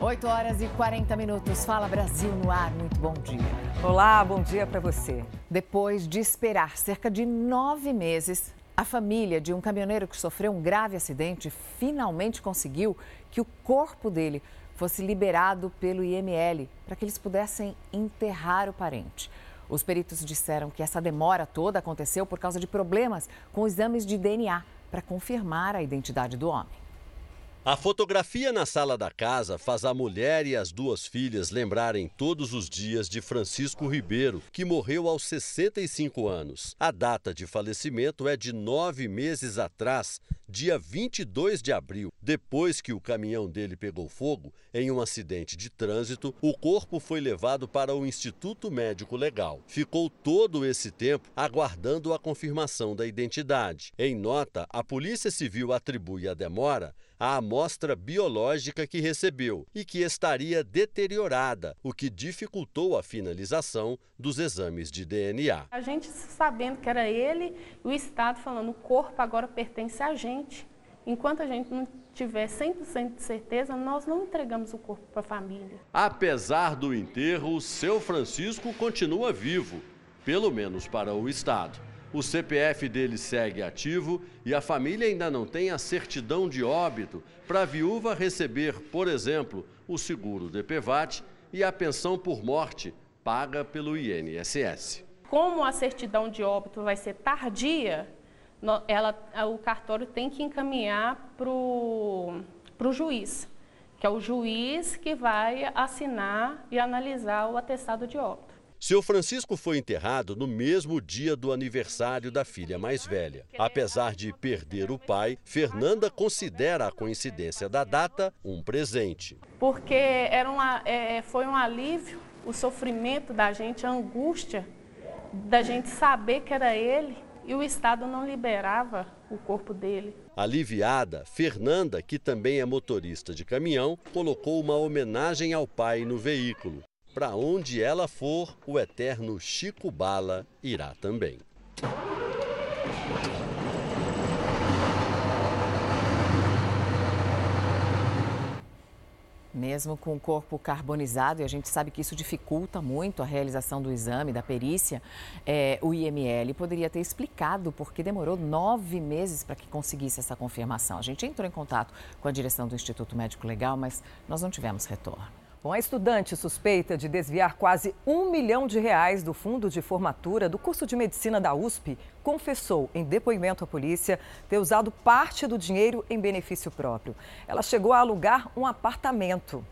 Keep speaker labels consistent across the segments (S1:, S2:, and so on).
S1: 8 horas e 40 minutos. Fala Brasil no ar. Muito bom dia.
S2: Olá, bom dia para você.
S1: Depois de esperar cerca de nove meses, a família de um caminhoneiro que sofreu um grave acidente finalmente conseguiu que o corpo dele fosse liberado pelo IML para que eles pudessem enterrar o parente. Os peritos disseram que essa demora toda aconteceu por causa de problemas com exames de DNA para confirmar a identidade do homem.
S3: A fotografia na sala da casa faz a mulher e as duas filhas lembrarem todos os dias de Francisco Ribeiro, que morreu aos 65 anos. A data de falecimento é de nove meses atrás, dia 22 de abril. Depois que o caminhão dele pegou fogo em um acidente de trânsito, o corpo foi levado para o Instituto Médico Legal. Ficou todo esse tempo aguardando a confirmação da identidade. Em nota, a Polícia Civil atribui a demora a amostra biológica que recebeu e que estaria deteriorada, o que dificultou a finalização dos exames de DNA.
S4: A gente sabendo que era ele, o Estado falando o corpo agora pertence a gente. Enquanto a gente não tiver 100% de certeza, nós não entregamos o corpo para a família.
S3: Apesar do enterro, seu Francisco continua vivo, pelo menos para o Estado. O CPF dele segue ativo e a família ainda não tem a certidão de óbito para a viúva receber, por exemplo, o seguro DPVAT e a pensão por morte paga pelo INSS.
S4: Como a certidão de óbito vai ser tardia, ela, o cartório tem que encaminhar para o juiz, que é o juiz que vai assinar e analisar o atestado de óbito.
S3: Seu Francisco foi enterrado no mesmo dia do aniversário da filha mais velha. Apesar de perder o pai, Fernanda considera a coincidência da data um presente.
S4: Porque era uma, é, foi um alívio o sofrimento da gente, a angústia da gente saber que era ele e o Estado não liberava o corpo dele.
S3: Aliviada, Fernanda, que também é motorista de caminhão, colocou uma homenagem ao pai no veículo. Para onde ela for, o eterno Chico Bala irá também.
S1: Mesmo com o corpo carbonizado, e a gente sabe que isso dificulta muito a realização do exame, da perícia, é, o IML poderia ter explicado por que demorou nove meses para que conseguisse essa confirmação. A gente entrou em contato com a direção do Instituto Médico Legal, mas nós não tivemos retorno.
S2: Bom, a estudante suspeita de desviar quase um milhão de reais do fundo de formatura do curso de medicina da USP confessou em depoimento à polícia ter usado parte do dinheiro em benefício próprio. Ela chegou a alugar um apartamento.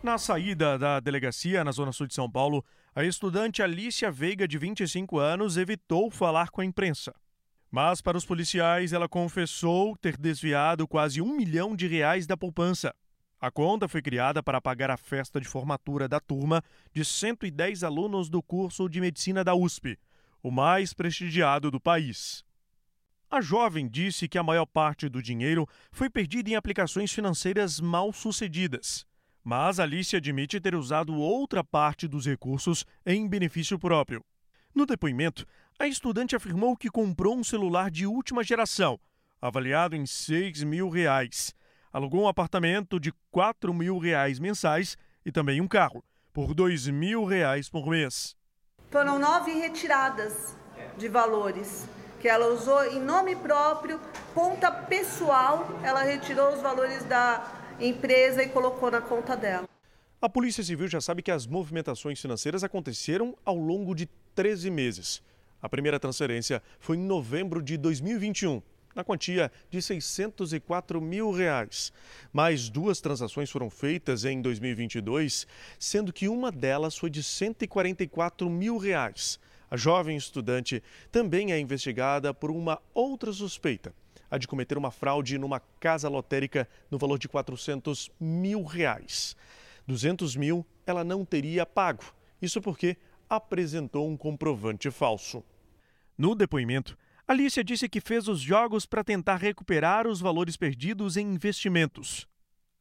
S5: Na saída da delegacia na Zona Sul de São Paulo, a estudante Alicia Veiga, de 25 anos, evitou falar com a imprensa. Mas, para os policiais, ela confessou ter desviado quase um milhão de reais da poupança. A conta foi criada para pagar a festa de formatura da turma de 110 alunos do curso de medicina da USP, o mais prestigiado do país. A jovem disse que a maior parte do dinheiro foi perdida em aplicações financeiras mal sucedidas. Mas Alice admite ter usado outra parte dos recursos em benefício próprio. No depoimento, a estudante afirmou que comprou um celular de última geração, avaliado em 6 mil reais alugou um apartamento de 4 mil reais mensais e também um carro, por 2 mil reais por mês.
S6: Foram nove retiradas de valores que ela usou em nome próprio, conta pessoal, ela retirou os valores da empresa e colocou na conta dela.
S5: A Polícia Civil já sabe que as movimentações financeiras aconteceram ao longo de 13 meses. A primeira transferência foi em novembro de 2021 na quantia de 604 mil reais. Mais duas transações foram feitas em 2022, sendo que uma delas foi de 144 mil reais. A jovem estudante também é investigada por uma outra suspeita, a de cometer uma fraude numa casa lotérica no valor de 400 mil reais. 200 mil ela não teria pago, isso porque apresentou um comprovante falso. No depoimento, Alicia disse que fez os jogos para tentar recuperar os valores perdidos em investimentos.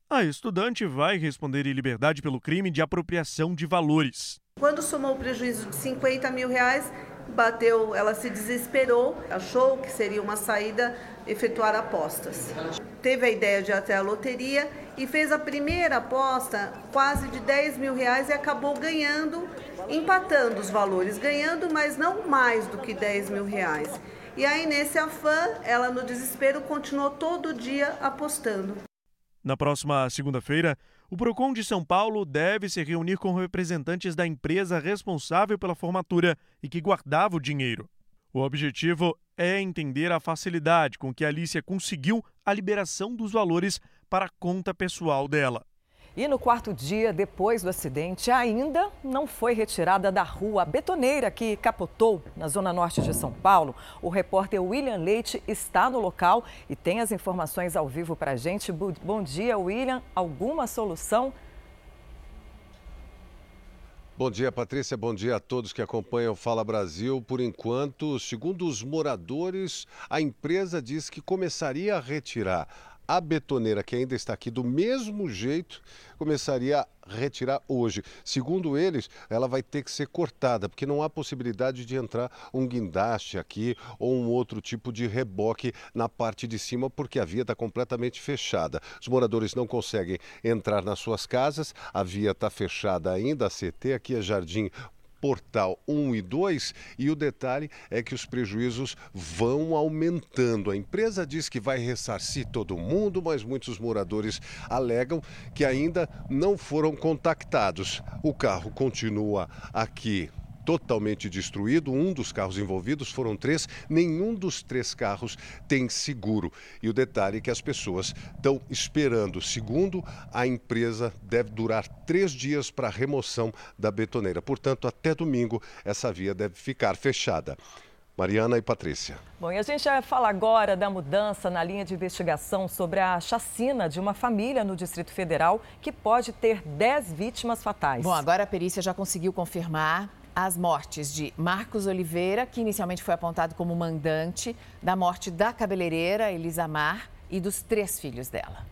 S5: A estudante vai responder em liberdade pelo crime de apropriação de valores.
S6: Quando somou o prejuízo de 50 mil reais, bateu, ela se desesperou, achou que seria uma saída efetuar apostas. Teve a ideia de ir até a loteria e fez a primeira aposta quase de 10 mil reais e acabou ganhando, empatando os valores, ganhando, mas não mais do que 10 mil reais. E aí, nesse afã, ela no desespero continuou todo dia apostando.
S5: Na próxima segunda-feira, o Procon de São Paulo deve se reunir com representantes da empresa responsável pela formatura e que guardava o dinheiro. O objetivo é entender a facilidade com que Alicia conseguiu a liberação dos valores para a conta pessoal dela.
S2: E no quarto dia depois do acidente, ainda não foi retirada da rua a betoneira que capotou na zona norte de São Paulo. O repórter William Leite está no local e tem as informações ao vivo para a gente. Bom dia, William. Alguma solução?
S7: Bom dia, Patrícia. Bom dia a todos que acompanham Fala Brasil. Por enquanto, segundo os moradores, a empresa diz que começaria a retirar a betoneira, que ainda está aqui do mesmo jeito, começaria a retirar hoje. Segundo eles, ela vai ter que ser cortada, porque não há possibilidade de entrar um guindaste aqui ou um outro tipo de reboque na parte de cima, porque a via está completamente fechada. Os moradores não conseguem entrar nas suas casas, a via está fechada ainda, a CT, aqui é Jardim Portal 1 e 2 e o detalhe é que os prejuízos vão aumentando. A empresa diz que vai ressarcir todo mundo, mas muitos moradores alegam que ainda não foram contactados. O carro continua aqui totalmente destruído. Um dos carros envolvidos foram três, nenhum dos três carros tem seguro. E o detalhe é que as pessoas estão esperando. Segundo a empresa, deve durar três dias para a remoção da betoneira. Portanto, até domingo, essa via deve ficar fechada. Mariana e Patrícia.
S2: Bom, e a gente vai falar agora da mudança na linha de investigação sobre a chacina de uma família no Distrito Federal que pode ter 10 vítimas fatais.
S1: Bom, agora a perícia já conseguiu confirmar as mortes de Marcos Oliveira, que inicialmente foi apontado como mandante da morte da cabeleireira Elisa Mar e dos três filhos dela.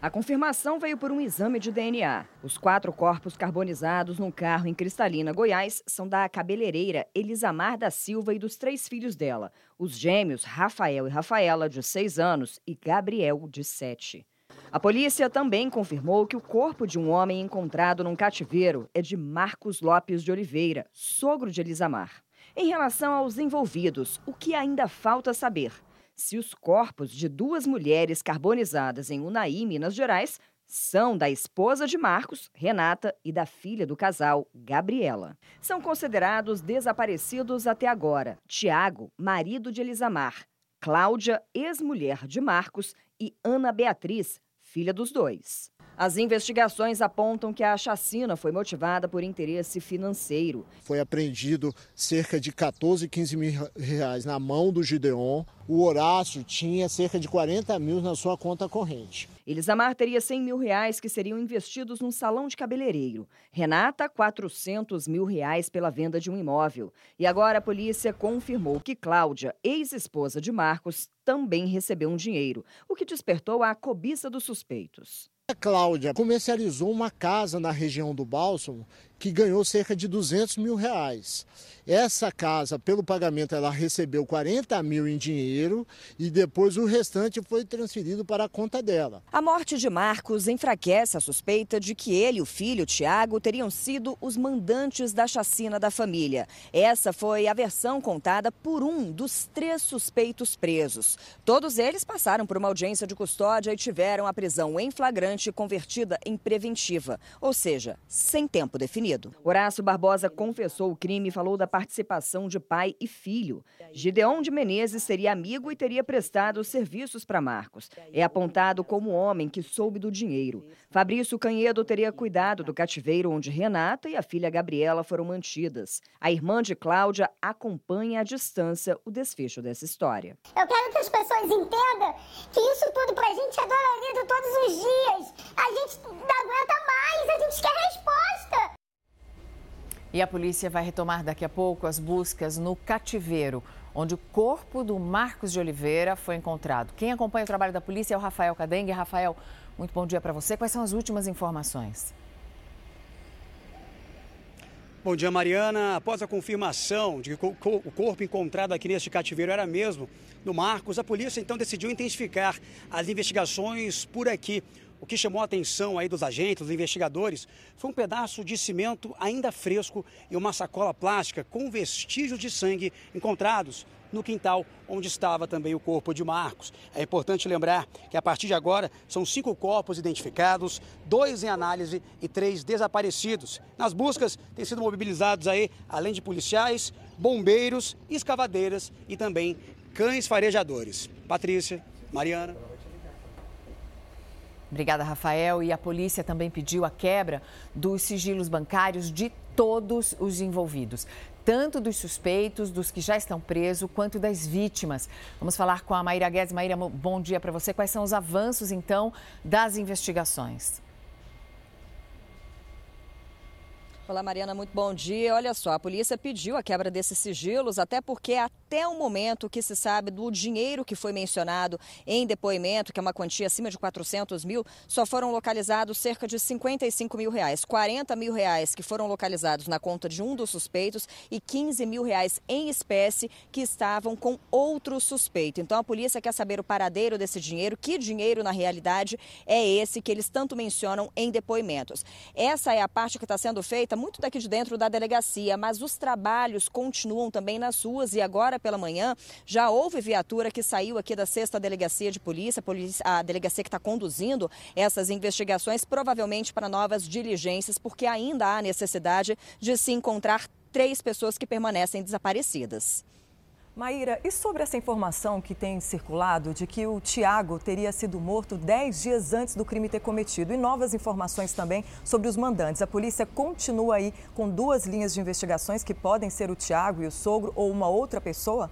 S8: A confirmação veio por um exame de DNA. Os quatro corpos carbonizados num carro em Cristalina, Goiás, são da cabeleireira Elisamar da Silva e dos três filhos dela, os gêmeos Rafael e Rafaela, de seis anos, e Gabriel, de sete. A polícia também confirmou que o corpo de um homem encontrado num cativeiro é de Marcos Lopes de Oliveira, sogro de Elisamar. Em relação aos envolvidos, o que ainda falta saber? Se os corpos de duas mulheres carbonizadas em Unai, Minas Gerais, são da esposa de Marcos, Renata, e da filha do casal, Gabriela. São considerados desaparecidos até agora Tiago, marido de Elisamar, Cláudia, ex-mulher de Marcos, e Ana Beatriz, filha dos dois. As investigações apontam que a chacina foi motivada por interesse financeiro.
S9: Foi apreendido cerca de 14, 15 mil reais na mão do Gideon. O Horácio tinha cerca de 40 mil na sua conta corrente.
S8: Elisamar teria 100 mil reais que seriam investidos num salão de cabeleireiro. Renata, 400 mil reais pela venda de um imóvel. E agora a polícia confirmou que Cláudia, ex-esposa de Marcos, também recebeu um dinheiro, o que despertou a cobiça dos suspeitos.
S9: A Cláudia comercializou uma casa na região do Bálsamo que ganhou cerca de 200 mil reais. Essa casa, pelo pagamento, ela recebeu 40 mil em dinheiro e depois o restante foi transferido para a conta dela.
S8: A morte de Marcos enfraquece a suspeita de que ele e o filho, Tiago, teriam sido os mandantes da chacina da família. Essa foi a versão contada por um dos três suspeitos presos. Todos eles passaram por uma audiência de custódia e tiveram a prisão em flagrante convertida em preventiva, ou seja, sem tempo definido. Horácio Barbosa confessou o crime e falou da participação de pai e filho. Gideon de Menezes seria amigo e teria prestado serviços para Marcos. É apontado como homem que soube do dinheiro. Fabrício Canhedo teria cuidado do cativeiro onde Renata e a filha Gabriela foram mantidas. A irmã de Cláudia acompanha à distância o desfecho dessa história.
S10: Eu quero que as pessoas entendam que isso tudo pra gente é dolorido todos os dias. A gente não aguenta mais, a gente quer resposta.
S1: E a polícia vai retomar daqui a pouco as buscas no cativeiro, onde o corpo do Marcos de Oliveira foi encontrado. Quem acompanha o trabalho da polícia é o Rafael Cadengue. Rafael, muito bom dia para você. Quais são as últimas informações?
S11: Bom dia, Mariana. Após a confirmação de que o corpo encontrado aqui neste cativeiro era mesmo do Marcos, a polícia então decidiu intensificar as investigações por aqui. O que chamou a atenção aí dos agentes, dos investigadores, foi um pedaço de cimento ainda fresco e uma sacola plástica com vestígios de sangue encontrados no quintal onde estava também o corpo de Marcos. É importante lembrar que a partir de agora são cinco corpos identificados, dois em análise e três desaparecidos. Nas buscas têm sido mobilizados aí, além de policiais, bombeiros, escavadeiras e também cães farejadores. Patrícia, Mariana.
S1: Obrigada, Rafael. E a polícia também pediu a quebra dos sigilos bancários de todos os envolvidos, tanto dos suspeitos, dos que já estão presos, quanto das vítimas. Vamos falar com a Maíra Guedes. Maíra, bom dia para você. Quais são os avanços, então, das investigações?
S8: Olá, Mariana, muito bom dia. Olha só, a polícia pediu a quebra desses sigilos, até porque até o momento que se sabe do dinheiro que foi mencionado em depoimento, que é uma quantia acima de 400 mil, só foram localizados cerca de 55 mil reais. 40 mil reais que foram localizados na conta de um dos suspeitos e 15 mil reais em espécie que estavam com outro suspeito. Então a polícia quer saber o paradeiro desse dinheiro, que dinheiro na realidade é esse que eles tanto mencionam em depoimentos. Essa é a parte que está sendo feita muito daqui de dentro da delegacia, mas os trabalhos continuam também nas ruas e agora pela manhã já houve viatura que saiu aqui da sexta delegacia de polícia, a delegacia que está conduzindo essas investigações, provavelmente para novas diligências, porque ainda há necessidade de se encontrar três pessoas que permanecem desaparecidas.
S2: Maíra, e sobre essa informação que tem circulado de que o Tiago teria sido morto 10 dias antes do crime ter cometido e novas informações também sobre os mandantes? A polícia continua aí com duas linhas de investigações que podem ser o Tiago e o sogro ou uma outra pessoa?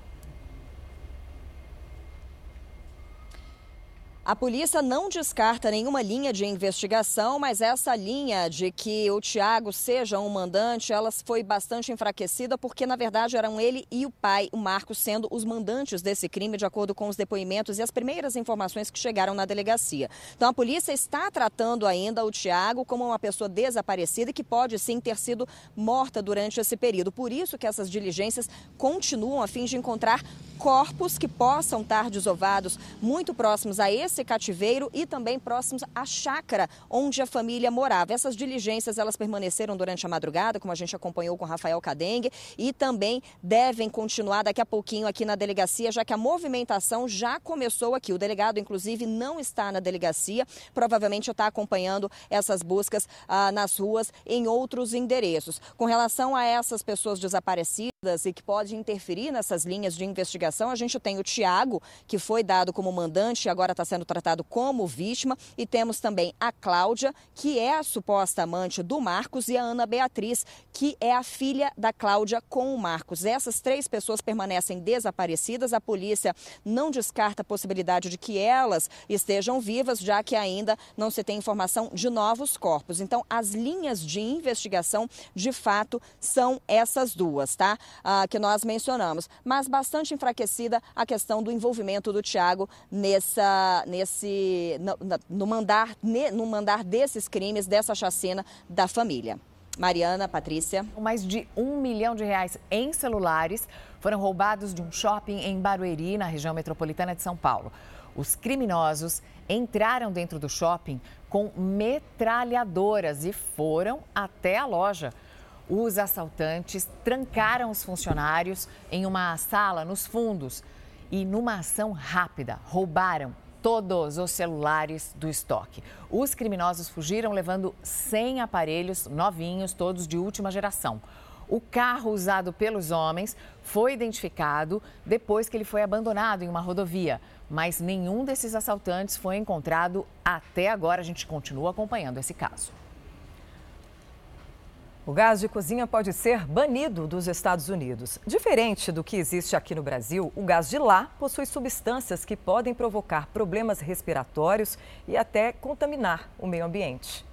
S8: A polícia não descarta nenhuma linha de investigação, mas essa linha de que o Tiago seja um mandante, ela foi bastante enfraquecida porque, na verdade, eram ele e o pai, o Marcos, sendo os mandantes desse crime, de acordo com os depoimentos e as primeiras informações que chegaram na delegacia. Então, a polícia está tratando ainda o Tiago como uma pessoa desaparecida e que pode sim ter sido morta durante esse período. Por isso que essas diligências continuam a fim de encontrar corpos que possam estar desovados muito próximos a esse cativeiro e também próximos à chácara onde a família morava. Essas diligências elas permaneceram durante a madrugada, como a gente acompanhou com Rafael Cadengue, e também devem continuar daqui a pouquinho aqui na delegacia, já que a movimentação já começou aqui. O delegado, inclusive, não está na delegacia, provavelmente está acompanhando essas buscas ah, nas ruas em outros endereços. Com relação a essas pessoas desaparecidas, e que pode interferir nessas linhas de investigação. A gente tem o Tiago, que foi dado como mandante e agora está sendo tratado como vítima, e temos também a Cláudia, que é a suposta amante do Marcos, e a Ana Beatriz, que é a filha da Cláudia com o Marcos. Essas três pessoas permanecem desaparecidas. A polícia não descarta a possibilidade de que elas estejam vivas, já que ainda não se tem informação de novos corpos. Então, as linhas de investigação, de fato, são essas duas, tá? ah, que nós mencionamos, mas bastante a questão do envolvimento do Tiago nessa, nesse, no, no, mandar, no mandar desses crimes, dessa chacina da família. Mariana, Patrícia.
S1: Mais de um milhão de reais em celulares foram roubados de um shopping em Barueri, na região metropolitana de São Paulo. Os criminosos entraram dentro do shopping com metralhadoras e foram até a loja. Os assaltantes trancaram os funcionários em uma sala nos fundos e, numa ação rápida, roubaram todos os celulares do estoque. Os criminosos fugiram levando 100 aparelhos novinhos, todos de última geração. O carro usado pelos homens foi identificado depois que ele foi abandonado em uma rodovia, mas nenhum desses assaltantes foi encontrado até agora. A gente continua acompanhando esse caso.
S2: O gás de cozinha pode ser banido dos Estados Unidos. Diferente do que existe aqui no Brasil, o gás de lá possui substâncias que podem provocar problemas respiratórios e até contaminar o meio ambiente.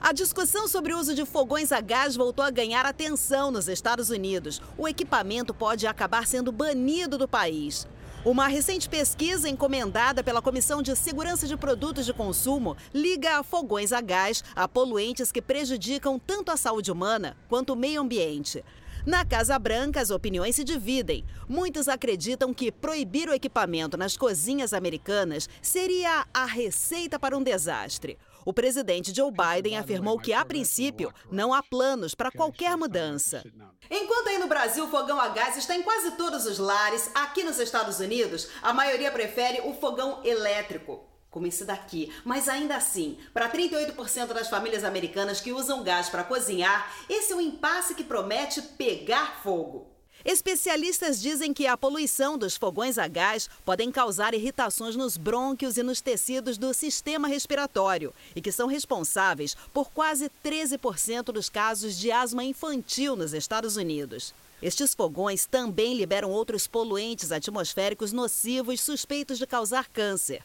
S12: A discussão sobre o uso de fogões a gás voltou a ganhar atenção nos Estados Unidos. O equipamento pode acabar sendo banido do país. Uma recente pesquisa encomendada pela Comissão de Segurança de Produtos de Consumo liga fogões a gás a poluentes que prejudicam tanto a saúde humana quanto o meio ambiente. Na Casa Branca, as opiniões se dividem. Muitos acreditam que proibir o equipamento nas cozinhas americanas seria a receita para um desastre. O presidente Joe Biden afirmou que, a princípio, não há planos para qualquer mudança. Enquanto aí no Brasil o fogão a gás está em quase todos os lares, aqui nos Estados Unidos, a maioria prefere o fogão elétrico como esse daqui. Mas ainda assim, para 38% das famílias americanas que usam gás para cozinhar, esse é um impasse que promete pegar fogo. Especialistas dizem que a poluição dos fogões a gás podem causar irritações nos brônquios e nos tecidos do sistema respiratório e que são responsáveis por quase 13% dos casos de asma infantil nos Estados Unidos. Estes fogões também liberam outros poluentes atmosféricos nocivos suspeitos de causar câncer.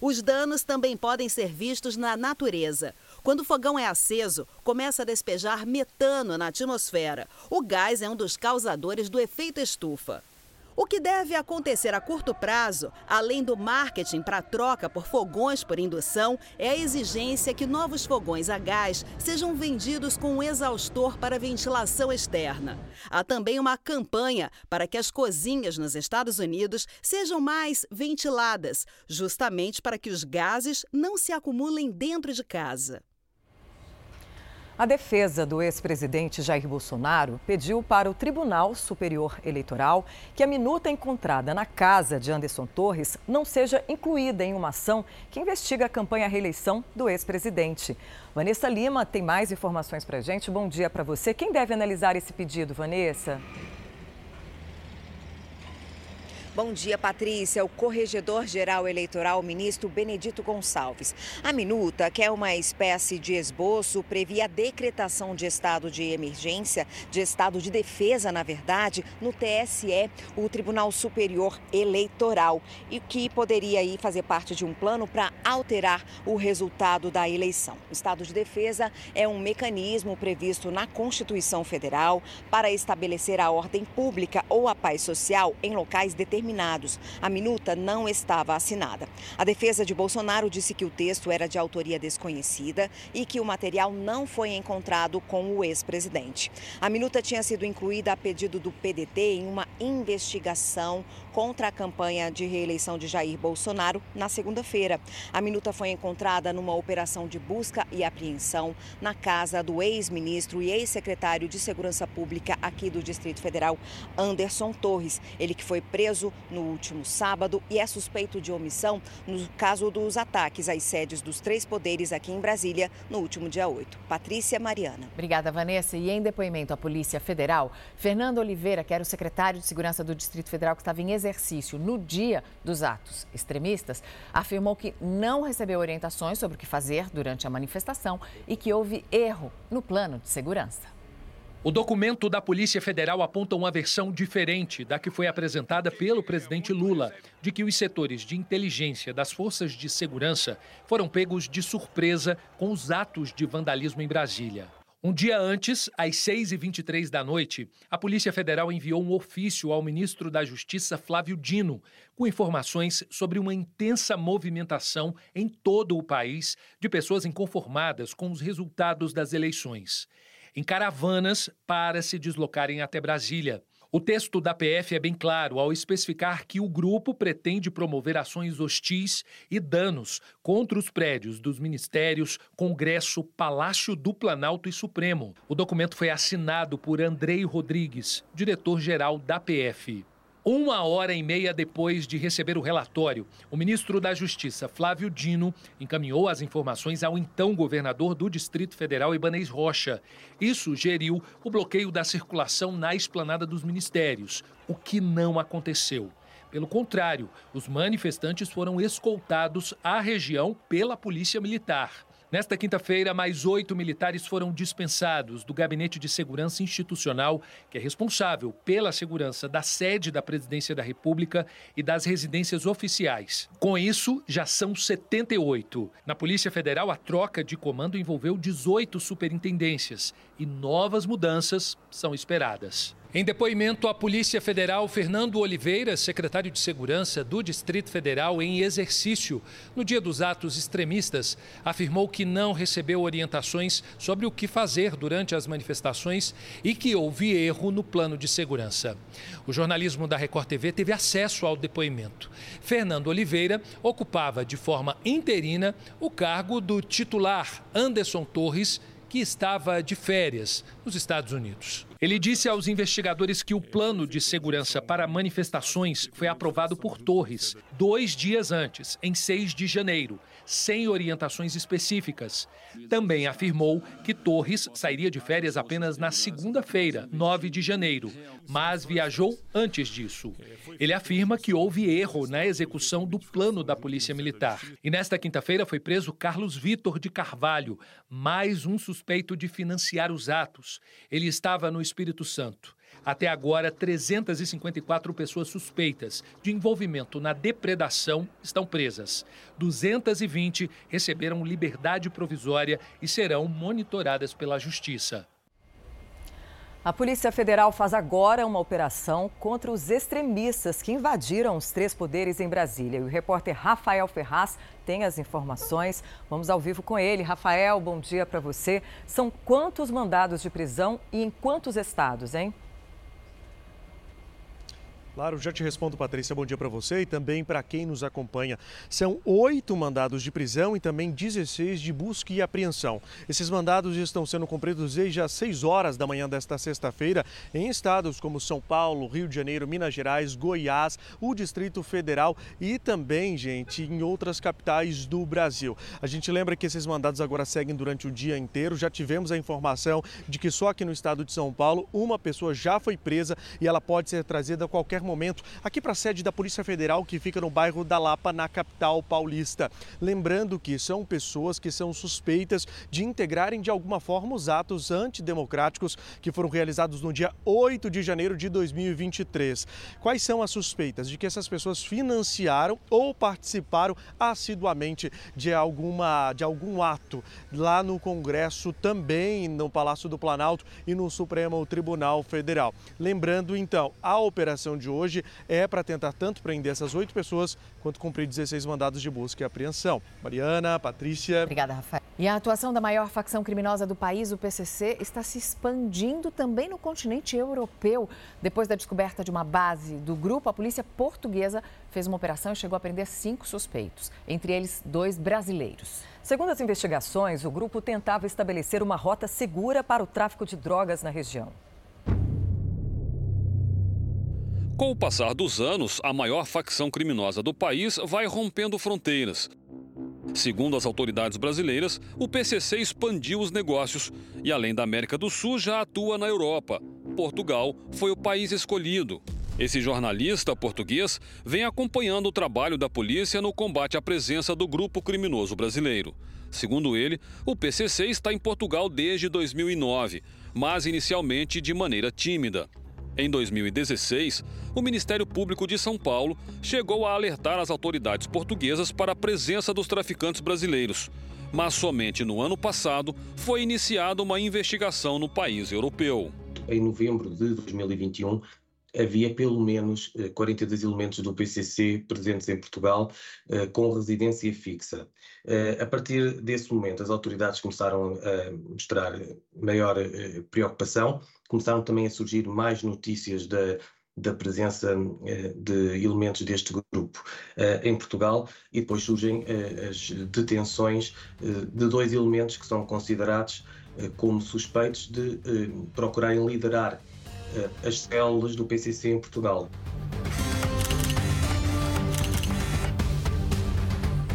S12: Os danos também podem ser vistos na natureza. Quando o fogão é aceso, começa a despejar metano na atmosfera. O gás é um dos causadores do efeito estufa. O que deve acontecer a curto prazo, além do marketing para troca por fogões por indução, é a exigência que novos fogões a gás sejam vendidos com um exaustor para ventilação externa. Há também uma campanha para que as cozinhas nos Estados Unidos sejam mais ventiladas, justamente para que os gases não se acumulem dentro de casa.
S2: A defesa do ex-presidente Jair Bolsonaro pediu para o Tribunal Superior Eleitoral que a minuta encontrada na casa de Anderson Torres não seja incluída em uma ação que investiga a campanha à reeleição do ex-presidente. Vanessa Lima tem mais informações para gente. Bom dia para você. Quem deve analisar esse pedido, Vanessa?
S13: Bom dia, Patrícia. O corregedor-geral eleitoral, ministro Benedito Gonçalves. A minuta, que é uma espécie de esboço, previa a decretação de estado de emergência, de estado de defesa, na verdade, no TSE, o Tribunal Superior Eleitoral, e que poderia aí fazer parte de um plano para alterar o resultado da eleição. O estado de defesa é um mecanismo previsto na Constituição Federal para estabelecer a ordem pública ou a paz social em locais determinados. A minuta não estava assinada. A defesa de Bolsonaro disse que o texto era de autoria desconhecida e que o material não foi encontrado com o ex-presidente. A minuta tinha sido incluída a pedido do PDT em uma investigação contra a campanha de reeleição de Jair Bolsonaro na segunda-feira. A minuta foi encontrada numa operação de busca e apreensão na casa do ex-ministro e ex-secretário de Segurança Pública aqui do Distrito Federal, Anderson Torres. Ele que foi preso no último sábado e é suspeito de omissão no caso dos ataques às sedes dos três poderes aqui em Brasília no último dia 8. Patrícia Mariana.
S1: Obrigada, Vanessa. E em depoimento à Polícia Federal, Fernando Oliveira, que era o secretário de Segurança do Distrito Federal que estava em exercício, exercício no dia dos atos extremistas, afirmou que não recebeu orientações sobre o que fazer durante a manifestação e que houve erro no plano de segurança.
S14: O documento da Polícia Federal aponta uma versão diferente da que foi apresentada pelo presidente Lula, de que os setores de inteligência das forças de segurança foram pegos de surpresa com os atos de vandalismo em Brasília. Um dia antes, às 6h23 da noite, a Polícia Federal enviou um ofício ao ministro da Justiça, Flávio Dino, com informações sobre uma intensa movimentação em todo o país de pessoas inconformadas com os resultados das eleições, em caravanas para se deslocarem até Brasília. O texto da PF é bem claro ao especificar que o grupo pretende promover ações hostis e danos contra os prédios dos ministérios, Congresso, Palácio do Planalto e Supremo. O documento foi assinado por Andrei Rodrigues, diretor-geral da PF. Uma hora e meia depois de receber o relatório, o ministro da Justiça, Flávio Dino, encaminhou as informações ao então governador do Distrito Federal, Ibanez Rocha, e sugeriu o bloqueio da circulação na esplanada dos ministérios, o que não aconteceu. Pelo contrário, os manifestantes foram escoltados à região pela Polícia Militar. Nesta quinta-feira, mais oito militares foram dispensados do Gabinete de Segurança Institucional, que é responsável pela segurança da sede da Presidência da República e das residências oficiais. Com isso, já são 78. Na Polícia Federal, a troca de comando envolveu 18 superintendências e novas mudanças são esperadas. Em depoimento à Polícia Federal, Fernando Oliveira, secretário de Segurança do Distrito Federal em exercício no dia dos atos extremistas, afirmou que não recebeu orientações sobre o que fazer durante as manifestações e que houve erro no plano de segurança. O jornalismo da Record TV teve acesso ao depoimento. Fernando Oliveira ocupava de forma interina o cargo do titular Anderson Torres que estava de férias nos Estados Unidos. Ele disse aos investigadores que o plano de segurança para manifestações foi aprovado por Torres dois dias antes, em 6 de janeiro, sem orientações específicas. Também afirmou que Torres sairia de férias apenas na segunda-feira, 9 de janeiro, mas viajou antes disso. Ele afirma que houve erro na execução do plano da Polícia Militar. E nesta quinta-feira foi preso Carlos Vitor de Carvalho, mais um suspeito de financiar os atos. Ele estava no Espírito Santo. Até agora, 354 pessoas suspeitas de envolvimento na depredação estão presas. 220 receberam liberdade provisória e serão monitoradas pela Justiça.
S2: A Polícia Federal faz agora uma operação contra os extremistas que invadiram os três poderes em Brasília. E o repórter Rafael Ferraz tem as informações. Vamos ao vivo com ele. Rafael, bom dia para você. São quantos mandados de prisão e em quantos estados, hein?
S5: Claro, já te respondo, Patrícia. Bom dia para você e também para quem nos acompanha. São oito mandados de prisão e também 16 de busca e apreensão. Esses mandados estão sendo cumpridos desde as 6 horas da manhã desta sexta-feira em estados como São Paulo, Rio de Janeiro, Minas Gerais, Goiás, o Distrito Federal e também, gente, em outras capitais do Brasil. A gente lembra que esses mandados agora seguem durante o dia inteiro. Já tivemos a informação de que só aqui no estado de São Paulo uma pessoa já foi presa e ela pode ser trazida a qualquer momento aqui para a sede da Polícia Federal, que fica no bairro da Lapa, na capital paulista. Lembrando que são pessoas que são suspeitas de integrarem de alguma forma os atos antidemocráticos que foram realizados no dia 8 de janeiro de 2023. Quais são as suspeitas? De que essas pessoas financiaram ou participaram assiduamente de, alguma, de algum ato lá no Congresso, também no Palácio do Planalto e no Supremo Tribunal Federal. Lembrando, então, a operação de hoje é para tentar tanto prender essas oito pessoas quanto cumprir 16 mandados de busca e apreensão. Mariana, Patrícia.
S1: Obrigada, Rafael. E a atuação da maior facção criminosa do país, o PCC, está se expandindo também no continente europeu. Depois da descoberta de uma base do grupo, a polícia portuguesa fez uma operação e chegou a prender cinco suspeitos, entre eles dois brasileiros.
S2: Segundo as investigações, o grupo tentava estabelecer uma rota segura para o tráfico de drogas na região.
S15: Com o passar dos anos, a maior facção criminosa do país vai rompendo fronteiras. Segundo as autoridades brasileiras, o PCC expandiu os negócios e, além da América do Sul, já atua na Europa. Portugal foi o país escolhido. Esse jornalista português vem acompanhando o trabalho da polícia no combate à presença do grupo criminoso brasileiro. Segundo ele, o PCC está em Portugal desde 2009, mas inicialmente de maneira tímida. Em 2016, o Ministério Público de São Paulo chegou a alertar as autoridades portuguesas para a presença dos traficantes brasileiros. Mas somente no ano passado foi iniciada uma investigação no país europeu.
S16: Em novembro de 2021, havia pelo menos 42 eh, elementos do PCC presentes em Portugal eh, com residência fixa. Eh, a partir desse momento, as autoridades começaram a mostrar maior preocupação, começaram também a surgir mais notícias da, da presença de elementos deste grupo em Portugal e depois surgem as detenções de dois elementos que são considerados como suspeitos de procurarem liderar eh, as células do PCC em Portugal.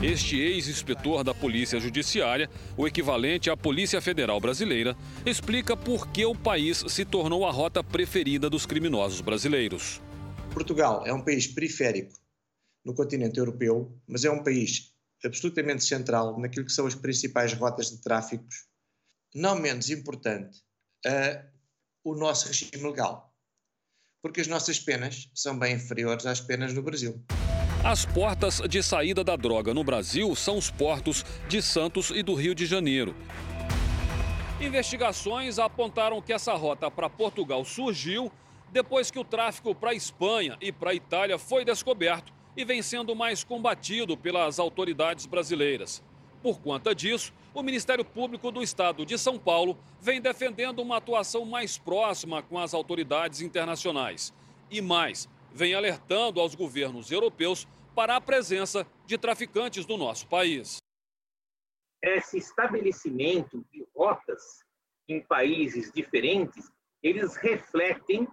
S15: Este ex-inspetor da Polícia Judiciária, o equivalente à Polícia Federal Brasileira, explica por que o país se tornou a rota preferida dos criminosos brasileiros.
S17: Portugal é um país periférico no continente europeu, mas é um país absolutamente central naquilo que são as principais rotas de tráficos. Não menos importante, o nosso regime legal, porque as nossas penas são bem inferiores às penas no Brasil.
S15: As portas de saída da droga no Brasil são os portos de Santos e do Rio de Janeiro. Investigações apontaram que essa rota para Portugal surgiu depois que o tráfico para Espanha e para Itália foi descoberto e vem sendo mais combatido pelas autoridades brasileiras. Por conta disso, o Ministério Público do Estado de São Paulo vem defendendo uma atuação mais próxima com as autoridades internacionais. E mais, vem alertando aos governos europeus para a presença de traficantes no nosso país.
S18: Esse estabelecimento de rotas em países diferentes, eles refletem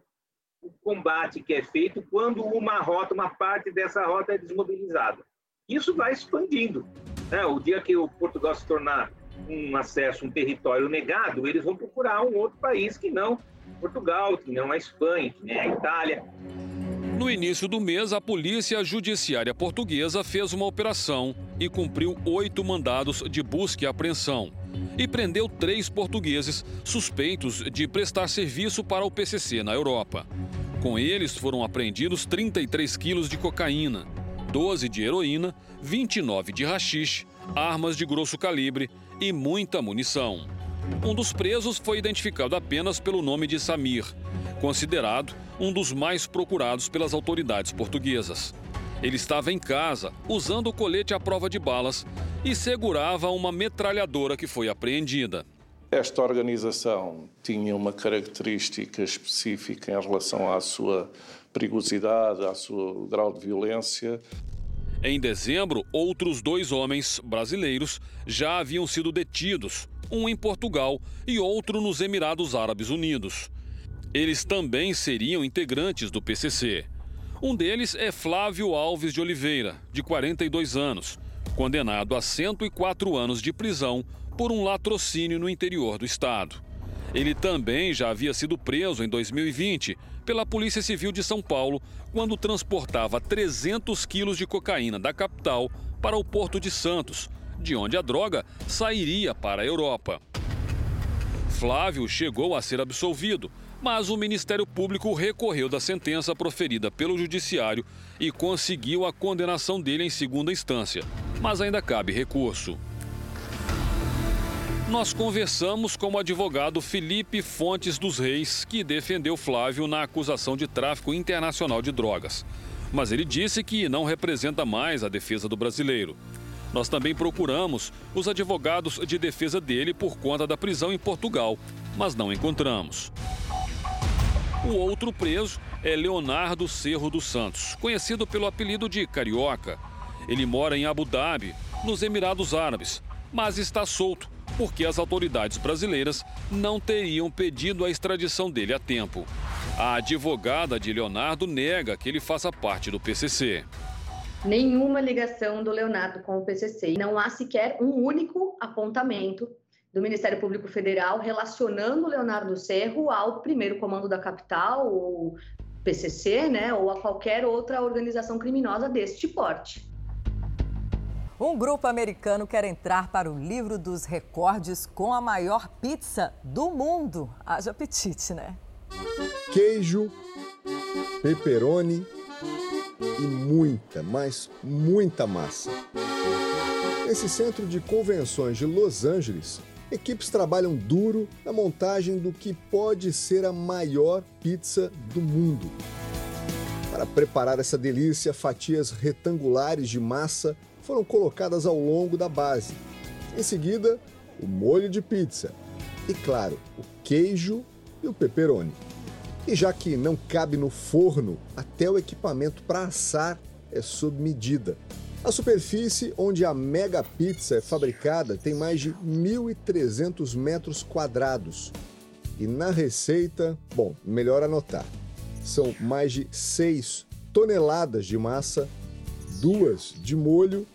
S18: o combate que é feito quando uma rota, uma parte dessa rota é desmobilizada. Isso vai expandindo. Né? O dia que o Portugal se tornar um acesso, um território negado, eles vão procurar um outro país que não Portugal, que não a Espanha, que nem a Itália.
S15: No início do mês, a Polícia Judiciária Portuguesa fez uma operação e cumpriu oito mandados de busca e apreensão. E prendeu três portugueses suspeitos de prestar serviço para o PCC na Europa. Com eles foram apreendidos 33 quilos de cocaína, 12 de heroína, 29 de rachixe, armas de grosso calibre e muita munição. Um dos presos foi identificado apenas pelo nome de Samir, considerado um dos mais procurados pelas autoridades portuguesas. Ele estava em casa, usando o colete à prova de balas e segurava uma metralhadora que foi apreendida.
S19: Esta organização tinha uma característica específica em relação à sua perigosidade, ao seu grau de violência.
S15: Em dezembro, outros dois homens brasileiros já haviam sido detidos, um em Portugal e outro nos Emirados Árabes Unidos. Eles também seriam integrantes do PCC. Um deles é Flávio Alves de Oliveira, de 42 anos, condenado a 104 anos de prisão por um latrocínio no interior do estado. Ele também já havia sido preso em 2020 pela Polícia Civil de São Paulo quando transportava 300 quilos de cocaína da capital para o Porto de Santos, de onde a droga sairia para a Europa. Flávio chegou a ser absolvido, mas o Ministério Público recorreu da sentença proferida pelo Judiciário e conseguiu a condenação dele em segunda instância, mas ainda cabe recurso. Nós conversamos com o advogado Felipe Fontes dos Reis, que defendeu Flávio na acusação de tráfico internacional de drogas. Mas ele disse que não representa mais a defesa do brasileiro. Nós também procuramos os advogados de defesa dele por conta da prisão em Portugal, mas não encontramos. O outro preso é Leonardo Cerro dos Santos, conhecido pelo apelido de Carioca. Ele mora em Abu Dhabi, nos Emirados Árabes, mas está solto porque as autoridades brasileiras não teriam pedido a extradição dele a tempo. A advogada de Leonardo nega que ele faça parte do PCC.
S20: Nenhuma ligação do Leonardo com o PCC. Não há sequer um único apontamento do Ministério Público Federal relacionando o Leonardo Cerro ao primeiro comando da capital, ou PCC, né, ou a qualquer outra organização criminosa deste porte.
S2: Um grupo americano quer entrar para o livro dos recordes com a maior pizza do mundo. Haja apetite, né?
S21: Queijo, pepperoni e muita, mas muita massa. Nesse centro de convenções de Los Angeles, Equipes trabalham duro na montagem do que pode ser a maior pizza do mundo. Para preparar essa delícia, fatias retangulares de massa foram colocadas ao longo da base. Em seguida, o molho de pizza e, claro, o queijo e o pepperoni. E já que não cabe no forno, até o equipamento para assar é sob medida. A superfície onde a Mega Pizza é fabricada tem mais de 1.300 metros quadrados. E na receita, bom, melhor anotar, são mais de 6 toneladas de massa, duas de molho,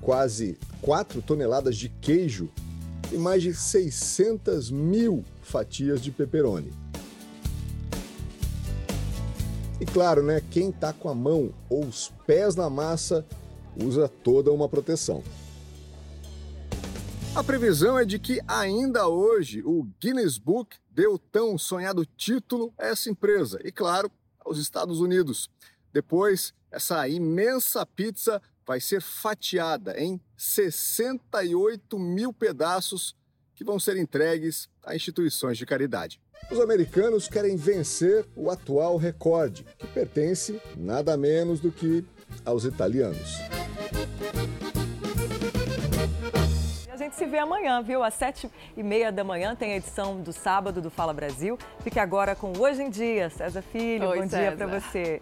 S21: quase 4 toneladas de queijo e mais de 600 mil fatias de pepperoni. E claro, né, quem está com a mão ou os pés na massa usa toda uma proteção. A previsão é de que ainda hoje o Guinness Book deu tão sonhado título a essa empresa e, claro, aos Estados Unidos. Depois, essa imensa pizza vai ser fatiada em 68 mil pedaços que vão ser entregues a instituições de caridade. Os americanos querem vencer o atual recorde, que pertence nada menos do que aos italianos.
S2: A gente se vê amanhã, viu? Às sete e meia da manhã tem a edição do sábado do Fala Brasil. Fique agora com Hoje em Dia. César Filho,
S1: Oi,
S2: bom
S1: César.
S2: dia para você.